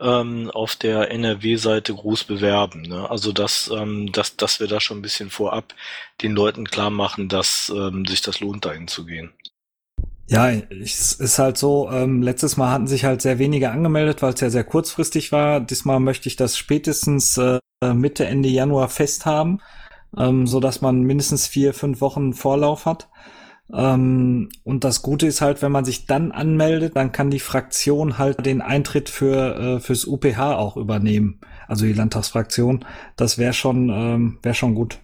ähm, auf der NRW-Seite groß bewerben. Ne? Also dass, ähm, dass, dass wir da schon ein bisschen vorab den Leuten klar machen, dass ähm, sich das lohnt, dahin zu gehen. Ja, es ist halt so, ähm, letztes Mal hatten sich halt sehr wenige angemeldet, weil es ja sehr kurzfristig war. Diesmal möchte ich das spätestens äh, Mitte, Ende Januar festhaben, ähm, so dass man mindestens vier, fünf Wochen Vorlauf hat. Ähm, und das Gute ist halt, wenn man sich dann anmeldet, dann kann die Fraktion halt den Eintritt für äh, fürs UPH auch übernehmen, also die Landtagsfraktion. Das wäre schon ähm, wäre schon gut.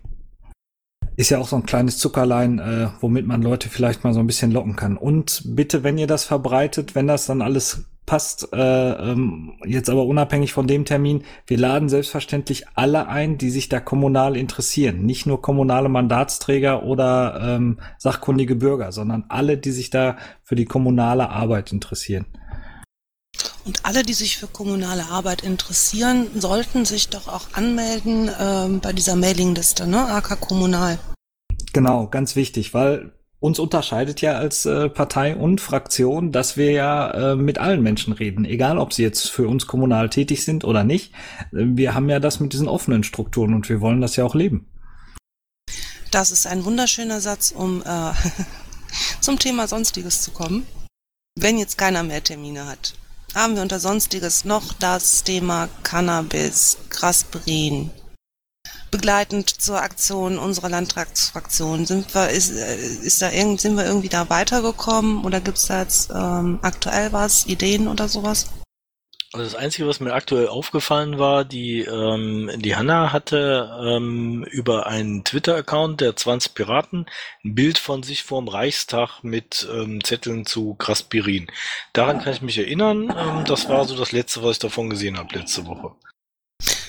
Ist ja auch so ein kleines Zuckerlein, äh, womit man Leute vielleicht mal so ein bisschen locken kann. Und bitte, wenn ihr das verbreitet, wenn das dann alles passt, äh, ähm, jetzt aber unabhängig von dem Termin, wir laden selbstverständlich alle ein, die sich da kommunal interessieren. Nicht nur kommunale Mandatsträger oder ähm, sachkundige Bürger, sondern alle, die sich da für die kommunale Arbeit interessieren. Und alle, die sich für kommunale Arbeit interessieren, sollten sich doch auch anmelden ähm, bei dieser Mailingliste, ne? AK Kommunal. Genau, ganz wichtig, weil uns unterscheidet ja als äh, Partei und Fraktion, dass wir ja äh, mit allen Menschen reden, egal ob sie jetzt für uns kommunal tätig sind oder nicht. Wir haben ja das mit diesen offenen Strukturen und wir wollen das ja auch leben. Das ist ein wunderschöner Satz, um äh, <laughs> zum Thema Sonstiges zu kommen. Wenn jetzt keiner mehr Termine hat, haben wir unter Sonstiges noch das Thema Cannabis, Grasprin, begleitend zur Aktion unserer Landtagsfraktion. Sind wir, ist, äh, ist da irgend, sind wir irgendwie da weitergekommen oder gibt es da jetzt ähm, aktuell was, Ideen oder sowas? Also das Einzige, was mir aktuell aufgefallen war, die, ähm, die Hanna hatte ähm, über einen Twitter-Account der 20 Piraten ein Bild von sich vorm Reichstag mit ähm, Zetteln zu Kraspirin. Daran kann ich mich erinnern. Ähm, das war so das Letzte, was ich davon gesehen habe letzte Woche.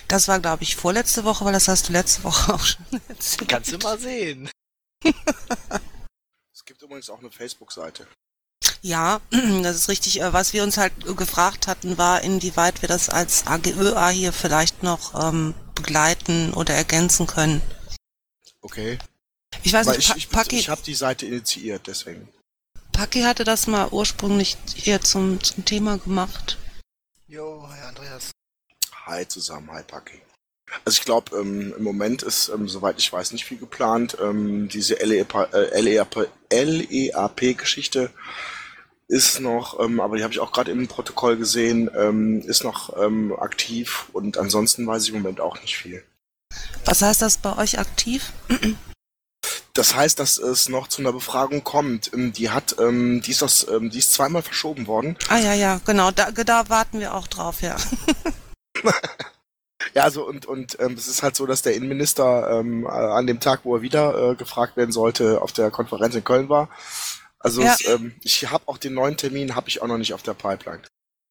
Das war, glaube ich, vorletzte Woche, weil das hast du letzte Woche <laughs> auch schon erzählt. Kannst du mal sehen. es gibt übrigens auch eine Facebook-Seite. Ja, <clears throat> das ist richtig. Äh, was wir uns halt gefragt hatten, war, inwieweit wir das als AGÖA hier vielleicht noch ähm, begleiten oder ergänzen können. Okay. Ich weiß Aber nicht, ich, Pa- ich, Paki, ich habe die Seite initiiert, deswegen. Paki hatte das mal ursprünglich hier zum, zum Thema gemacht. Jo, Herr Andreas. Hi zusammen, hi Paki. Also ich glaube, ähm, im Moment ist, ähm, soweit ich weiß, nicht viel geplant. Ähm, diese LEAP, äh, LEAP, LEAP-Geschichte ist noch, ähm, aber die habe ich auch gerade im Protokoll gesehen, ähm, ist noch ähm, aktiv und ansonsten weiß ich im Moment auch nicht viel. Was heißt das bei euch aktiv? Das heißt, dass es noch zu einer Befragung kommt. Die hat, ähm, die ist das, ähm, die ist zweimal verschoben worden. Ah ja, ja, genau, da, da warten wir auch drauf, ja. <laughs> <laughs> Ja, also und und ähm, es ist halt so, dass der Innenminister ähm, äh, an dem Tag, wo er wieder äh, gefragt werden sollte, auf der Konferenz in Köln war. Also Ja. es, ähm, ich habe auch den neuen Termin, habe ich auch noch nicht auf der Pipeline.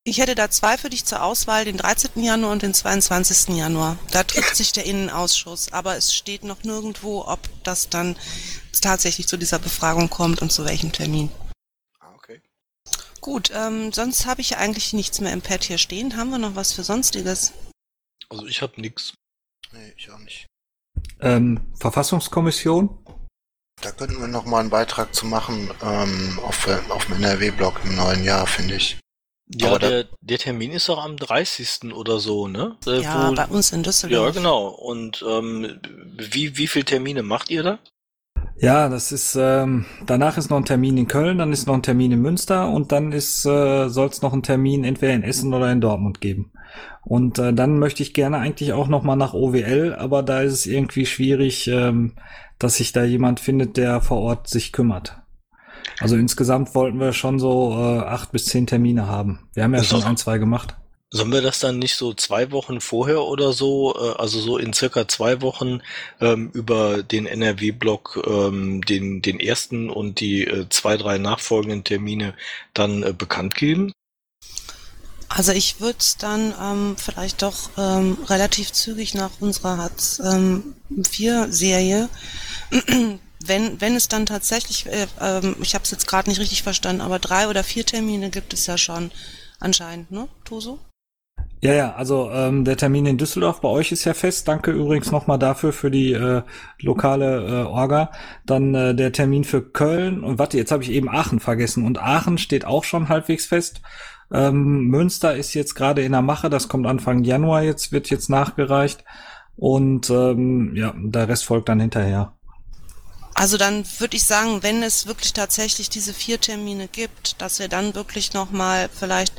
Ich hätte da zwei für dich zur Auswahl, den 13. Januar und den 22. Januar. Da trifft <laughs> sich der Innenausschuss, aber es steht noch nirgendwo, ob das dann tatsächlich zu dieser Befragung kommt und zu welchem Termin. Gut, ähm, sonst habe ich eigentlich nichts mehr im Pad hier stehen. Haben wir noch was für Sonstiges? Also ich habe nix. Nee, ich auch nicht. Ähm, Verfassungskommission? Da könnten wir noch mal einen Beitrag zu machen ähm, auf, auf dem NRW-Blog im neuen Jahr, finde ich. Ja, Aber der, der Termin ist doch am 30. oder so, ne? Äh, ja, wo- bei uns in Düsseldorf. ja, genau. Und ähm, wie, wie viele Termine macht ihr da? Ja, das ist, ähm, danach ist noch ein Termin in Köln, dann ist noch ein Termin in Münster und dann ist, äh, soll es noch einen Termin entweder in Essen oder in Dortmund geben. Und äh, dann möchte ich gerne eigentlich auch noch mal nach OWL, aber da ist es irgendwie schwierig, ähm, dass sich da jemand findet, der vor Ort sich kümmert. Also insgesamt wollten wir schon so äh, acht bis zehn Termine haben. Wir haben ja schon ein, zwei gemacht. Sollen wir das dann nicht so zwei Wochen vorher oder so, äh, also so in circa zwei Wochen ähm, über den NRW-Block ähm, den, den ersten und die äh, zwei, drei nachfolgenden Termine dann äh, bekannt geben? Also ich würde es dann ähm, vielleicht doch ähm, relativ zügig nach unserer Hartz ähm, 4 Serie, <clears throat> wenn wenn es dann tatsächlich, äh, ähm, ich habe es jetzt gerade nicht richtig verstanden, aber drei oder vier Termine gibt es ja schon anscheinend, ne, Toso? Ja, ja, also ähm, der Termin in Düsseldorf bei euch ist ja fest. Danke übrigens nochmal dafür für die äh, lokale äh, Orga. Dann äh, der Termin für Köln und warte, jetzt habe ich eben Aachen vergessen und Aachen steht auch schon halbwegs fest. Ähm, Münster ist jetzt gerade in der Mache, das kommt Anfang Januar jetzt, wird jetzt nachgereicht und ähm, ja, der Rest folgt dann hinterher. Also dann würde ich sagen, wenn es wirklich tatsächlich diese vier Termine gibt, dass wir dann wirklich nochmal vielleicht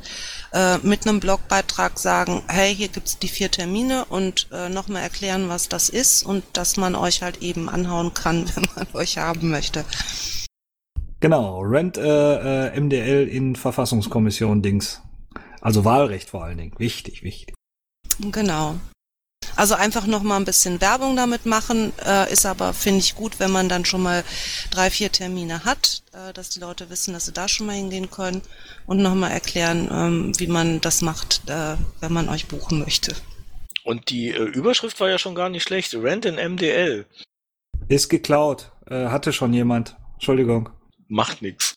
äh, mit einem Blogbeitrag sagen, hey, hier gibt's die vier Termine und äh, nochmal erklären, was das ist und dass man euch halt eben anhauen kann, <laughs> wenn man euch haben möchte. Genau, Rent äh, äh, MDL in Verfassungskommission Dings. Also Wahlrecht vor allen Dingen. Wichtig, wichtig. Genau. Also einfach noch mal ein bisschen Werbung damit machen, äh, ist aber, finde ich, gut, wenn man dann schon mal drei, vier Termine hat, äh, dass die Leute wissen, dass sie da schon mal hingehen können und noch mal erklären, ähm, wie man das macht, äh, wenn man euch buchen möchte. Und die äh, Überschrift war ja schon gar nicht schlecht. Rent in MDL. Ist geklaut. Äh, hatte schon jemand. Entschuldigung. Macht nix.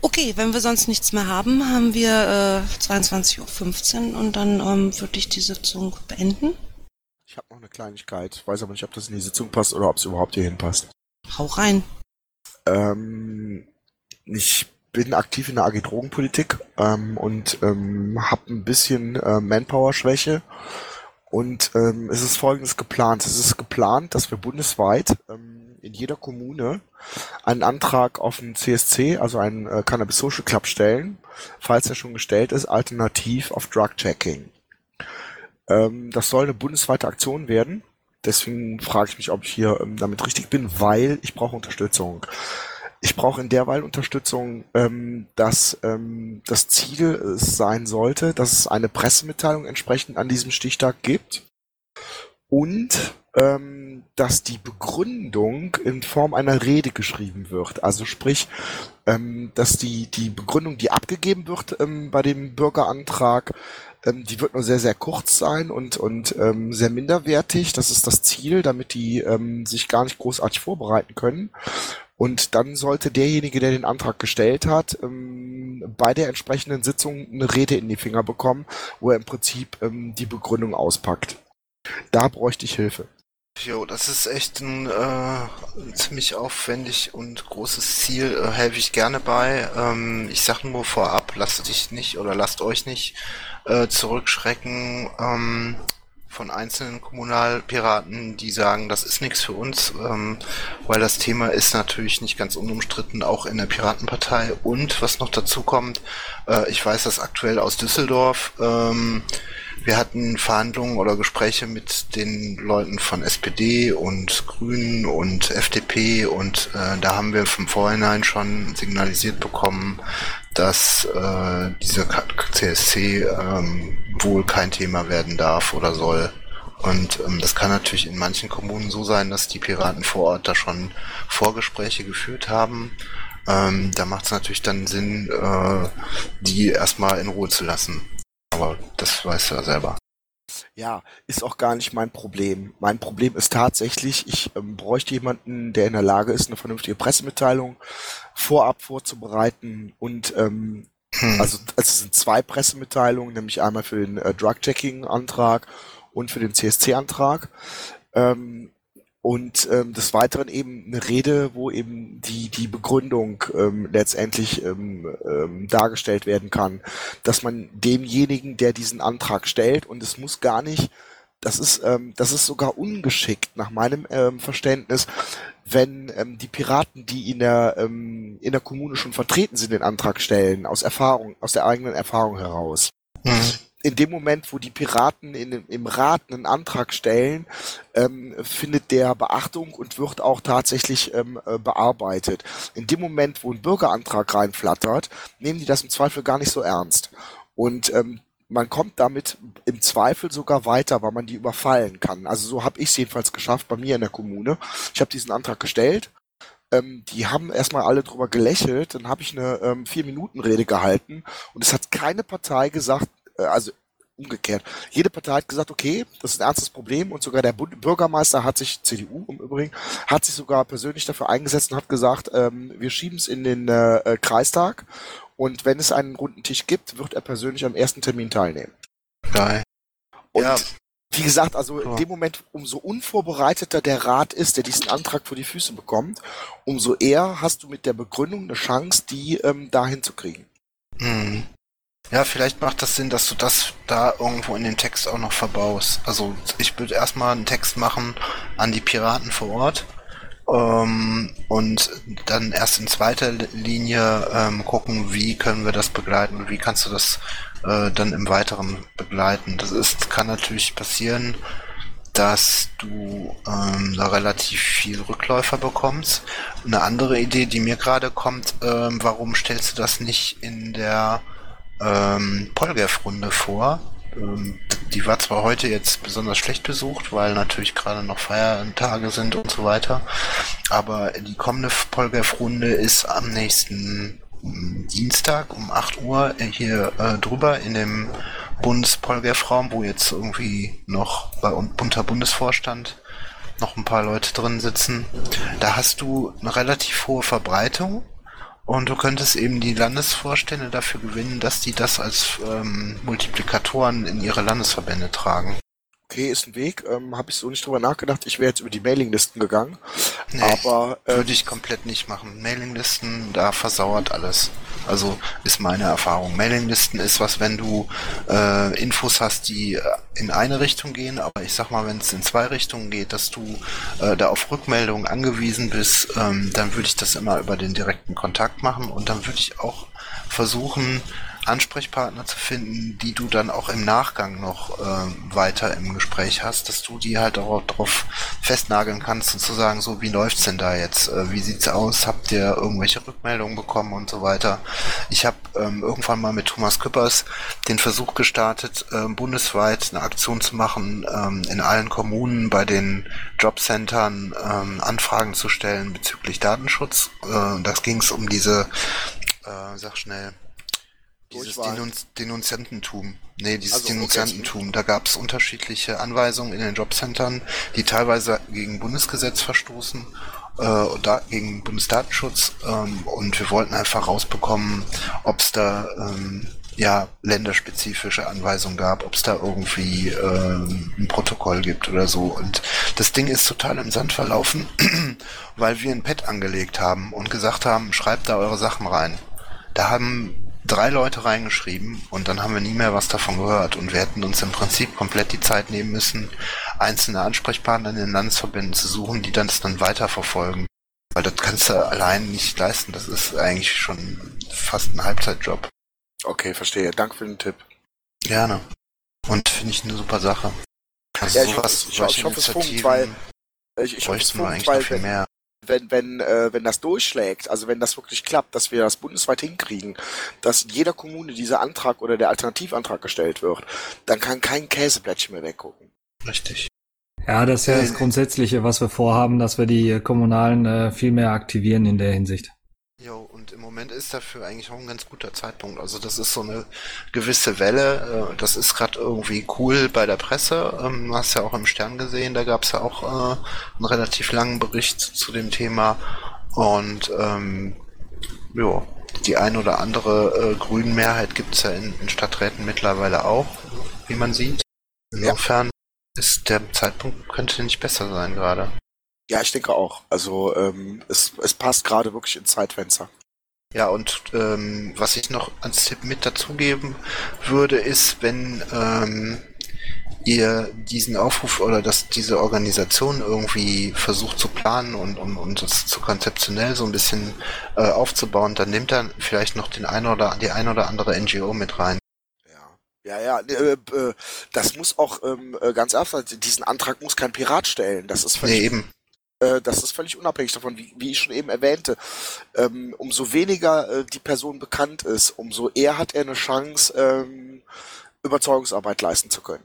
Okay, wenn wir sonst nichts mehr haben, haben wir äh, 22.15 Uhr und dann ähm, würde ich die Sitzung beenden. Ich habe noch eine Kleinigkeit, weiß aber nicht, ob das in die Sitzung passt oder ob es überhaupt hierhin passt. Hau rein. Ähm, ich bin aktiv in der AG Drogenpolitik ähm, und ähm, habe ein bisschen äh, Manpower-Schwäche. Und ähm, es ist folgendes geplant. Es ist geplant, dass wir bundesweit ähm, in jeder Kommune einen Antrag auf einen CSC, also einen äh, Cannabis Social Club stellen, falls er schon gestellt ist, alternativ auf Drug Checking. Ähm, das soll eine bundesweite Aktion werden. Deswegen frage ich mich, ob ich hier ähm, damit richtig bin, weil ich brauche Unterstützung. Ich brauche in derweil Unterstützung, ähm, dass ähm, das Ziel es sein sollte, dass es eine Pressemitteilung entsprechend an diesem Stichtag gibt und ähm, dass die Begründung in Form einer Rede geschrieben wird. Also sprich, ähm, dass die, die Begründung, die abgegeben wird ähm, bei dem Bürgerantrag, ähm, die wird nur sehr, sehr kurz sein und, und ähm, sehr minderwertig. Das ist das Ziel, damit die ähm, sich gar nicht großartig vorbereiten können. Und dann sollte derjenige, der den Antrag gestellt hat, ähm, bei der entsprechenden Sitzung eine Rede in die Finger bekommen, wo er im Prinzip ähm, die Begründung auspackt. Da bräuchte ich Hilfe. Jo, das ist echt ein äh, ziemlich aufwendig und großes Ziel. Äh, helfe ich gerne bei. Ähm, ich sag nur vorab, lasst dich nicht oder lasst euch nicht äh, zurückschrecken ähm, von einzelnen Kommunalpiraten, die sagen, das ist nichts für uns, ähm, weil das Thema ist natürlich nicht ganz unumstritten, auch in der Piratenpartei. Und was noch dazu kommt, äh, ich weiß das aktuell aus Düsseldorf. Ähm, wir hatten Verhandlungen oder Gespräche mit den Leuten von SPD und Grünen und FDP und äh, da haben wir vom Vorhinein schon signalisiert bekommen, dass äh, dieser CSC ähm, wohl kein Thema werden darf oder soll. Und ähm, das kann natürlich in manchen Kommunen so sein, dass die Piraten vor Ort da schon Vorgespräche geführt haben. Ähm, da macht es natürlich dann Sinn, äh, die erstmal in Ruhe zu lassen aber das weißt du ja selber. Ja, ist auch gar nicht mein Problem. Mein Problem ist tatsächlich, ich ähm, bräuchte jemanden, der in der Lage ist, eine vernünftige Pressemitteilung vorab vorzubereiten und ähm, hm. also, also es sind zwei Pressemitteilungen, nämlich einmal für den äh, Drug-Checking-Antrag und für den CSC-Antrag. Ähm, und ähm, des Weiteren eben eine Rede, wo eben die die Begründung ähm, letztendlich ähm, ähm, dargestellt werden kann, dass man demjenigen, der diesen Antrag stellt, und es muss gar nicht, das ist ähm, das ist sogar ungeschickt nach meinem ähm, Verständnis, wenn ähm, die Piraten, die in der ähm, in der Kommune schon vertreten sind, den Antrag stellen aus Erfahrung aus der eigenen Erfahrung heraus. Mhm in dem Moment, wo die Piraten in, im Rat einen Antrag stellen, ähm, findet der Beachtung und wird auch tatsächlich ähm, äh, bearbeitet. In dem Moment, wo ein Bürgerantrag reinflattert, nehmen die das im Zweifel gar nicht so ernst. Und ähm, man kommt damit im Zweifel sogar weiter, weil man die überfallen kann. Also so habe ich es jedenfalls geschafft bei mir in der Kommune. Ich habe diesen Antrag gestellt. Ähm, die haben erstmal alle drüber gelächelt. Dann habe ich eine ähm, Vier-Minuten-Rede gehalten und es hat keine Partei gesagt, also umgekehrt. Jede Partei hat gesagt, okay, das ist ein ernstes Problem und sogar der Bürgermeister hat sich, CDU im Übrigen, hat sich sogar persönlich dafür eingesetzt und hat gesagt, ähm, wir schieben es in den äh, Kreistag und wenn es einen runden Tisch gibt, wird er persönlich am ersten Termin teilnehmen. Geil. Und ja. wie gesagt, also in dem Moment, umso unvorbereiteter der Rat ist, der diesen Antrag vor die Füße bekommt, umso eher hast du mit der Begründung eine Chance, die ähm, da hinzukriegen. Mhm. Ja, vielleicht macht das Sinn, dass du das da irgendwo in den Text auch noch verbaust. Also ich würde erstmal einen Text machen an die Piraten vor Ort ähm, und dann erst in zweiter Linie ähm, gucken, wie können wir das begleiten und wie kannst du das äh, dann im Weiteren begleiten. Das ist, kann natürlich passieren, dass du ähm, da relativ viel Rückläufer bekommst. Eine andere Idee, die mir gerade kommt, ähm, warum stellst du das nicht in der ähm, Polgef-Runde vor. Ähm, die war zwar heute jetzt besonders schlecht besucht, weil natürlich gerade noch Feiertage sind und so weiter, aber die kommende Polgef-Runde ist am nächsten hm, Dienstag um 8 Uhr hier äh, drüber in dem Bundespolgef-Raum, wo jetzt irgendwie noch bei bunter Bundesvorstand noch ein paar Leute drin sitzen. Da hast du eine relativ hohe Verbreitung und du könntest eben die Landesvorstände dafür gewinnen, dass die das als ähm, Multiplikatoren in ihre Landesverbände tragen. Okay, ist ein Weg. Ähm, Habe ich so nicht drüber nachgedacht. Ich wäre jetzt über die Mailinglisten gegangen. Nee, aber äh, würde ich komplett nicht machen. Mailinglisten, da versauert alles. Also ist meine Erfahrung. Mailinglisten ist was, wenn du äh, Infos hast, die äh, in eine Richtung gehen, aber ich sag mal, wenn es in zwei Richtungen geht, dass du äh, da auf Rückmeldungen angewiesen bist, ähm, dann würde ich das immer über den direkten Kontakt machen und dann würde ich auch versuchen, Ansprechpartner zu finden, die du dann auch im Nachgang noch äh, weiter im Gespräch hast, dass du die halt auch darauf festnageln kannst und zu sagen, so wie läuft's denn da jetzt? Äh, wie sieht's aus? Habt ihr irgendwelche Rückmeldungen bekommen und so weiter? Ich habe ähm, irgendwann mal mit Thomas Küppers den Versuch gestartet, äh, bundesweit eine Aktion zu machen, ähm, in allen Kommunen bei den Jobcentern ähm, Anfragen zu stellen bezüglich Datenschutz. Äh, das ging es um diese, äh, sag schnell, dieses Denunz Denunziantentum. Nee, dieses also, Denunziantentum. Okay. Da gab es unterschiedliche Anweisungen in den Jobcentern, die teilweise gegen Bundesgesetz verstoßen äh, und da, gegen Bundesdatenschutz ähm, und wir wollten einfach rausbekommen, ob es da ähm, ja länderspezifische Anweisungen gab, ob es da irgendwie ähm, ein Protokoll gibt oder so. Und das Ding ist total im Sand verlaufen, <clears throat> weil wir ein Pad angelegt haben und gesagt haben, schreibt da eure Sachen rein. Da haben drei Leute reingeschrieben und dann haben wir nie mehr was davon gehört und wir hätten uns im Prinzip komplett die Zeit nehmen müssen, einzelne Ansprechpartner in den Landesverbänden zu suchen, die dann das dann weiterverfolgen. Weil das kannst du allein nicht leisten. Das ist eigentlich schon fast ein Halbzeitjob. Okay, verstehe. Danke für den Tipp. Gerne. Und finde ich eine super Sache. Also ja, ich, sowas, ich, ich, ich hoffe, es funkt, weil ich, ich hoffe, es funkt, weil wenn, mehr. Wenn, wenn, äh, wenn das durchschlägt, also wenn das wirklich klappt, dass wir das bundesweit hinkriegen, dass in jeder Kommune dieser Antrag oder der Alternativantrag gestellt wird, dann kann kein Käseblättchen mehr weggucken. Richtig. Ja, das ist ja das Grundsätzliche, was wir vorhaben, dass wir die Kommunalen äh, viel mehr aktivieren in der Hinsicht. Moment ist dafür eigentlich auch ein ganz guter Zeitpunkt. Also das ist so eine gewisse Welle. Äh, das ist gerade irgendwie cool bei der Presse. Ähm, du hast ja auch im Stern gesehen, da gab es ja auch äh, einen relativ langen Bericht zu dem Thema. Und ähm, ja, die ein oder andere äh, grünen Mehrheit gibt es ja in, in, Stadträten mittlerweile auch, wie man sieht. Insofern ja. ist der Zeitpunkt könnte nicht besser sein gerade. Ja, ich denke auch. Also ähm, es, es passt gerade wirklich ins Zeitfenster. Ja, und ähm, was ich noch als Tipp mit dazugeben würde, ist, wenn ähm, ihr diesen Aufruf oder dass diese Organisation irgendwie versucht zu planen und, und, und das zu konzeptionell so ein bisschen äh, aufzubauen, dann nehmt dann vielleicht noch den ein oder die ein oder andere NGO mit rein. Ja, ja, äh, äh, das muss auch ähm, äh, ganz einfach, diesen Antrag muss kein Pirat stellen. Das ist völlig, nee, eben. Äh, das ist völlig unabhängig davon, wie, wie ich schon eben erwähnte. Ähm, umso weniger äh, die Person bekannt ist, umso eher hat er eine Chance, ähm, Überzeugungsarbeit leisten zu können.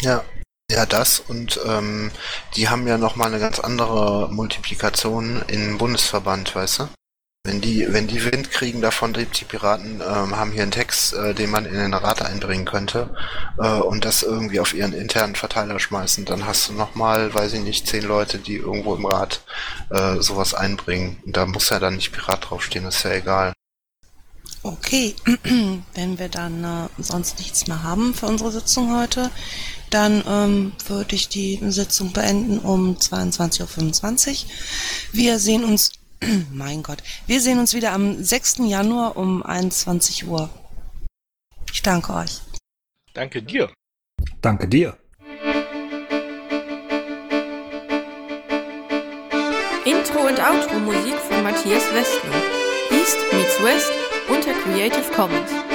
Ja, ja, das und ähm, die haben ja nochmal eine ganz andere Multiplikation im Bundesverband, weißt du? Wenn die, wenn die Wind kriegen davon, die, die Piraten ähm, haben hier einen Text, äh, den man in den Rat einbringen könnte äh, und das irgendwie auf ihren internen Verteiler schmeißen, dann hast du nochmal, weiß ich nicht, zehn Leute, die irgendwo im Rat äh, sowas einbringen. Und da muss ja dann nicht Pirat draufstehen, ist ja egal. Okay, <clears throat> wenn wir dann äh, sonst nichts mehr haben für unsere Sitzung heute, dann ähm, würde ich die Sitzung beenden um 22.25 Uhr. Wir sehen uns <clears throat> mein Gott. Wir sehen uns wieder am 6. Januar um 21 Uhr. Ich danke euch. Danke dir. Danke dir. Intro und Outro Musik von Matthias Westner. East meets West unter Creative Commons.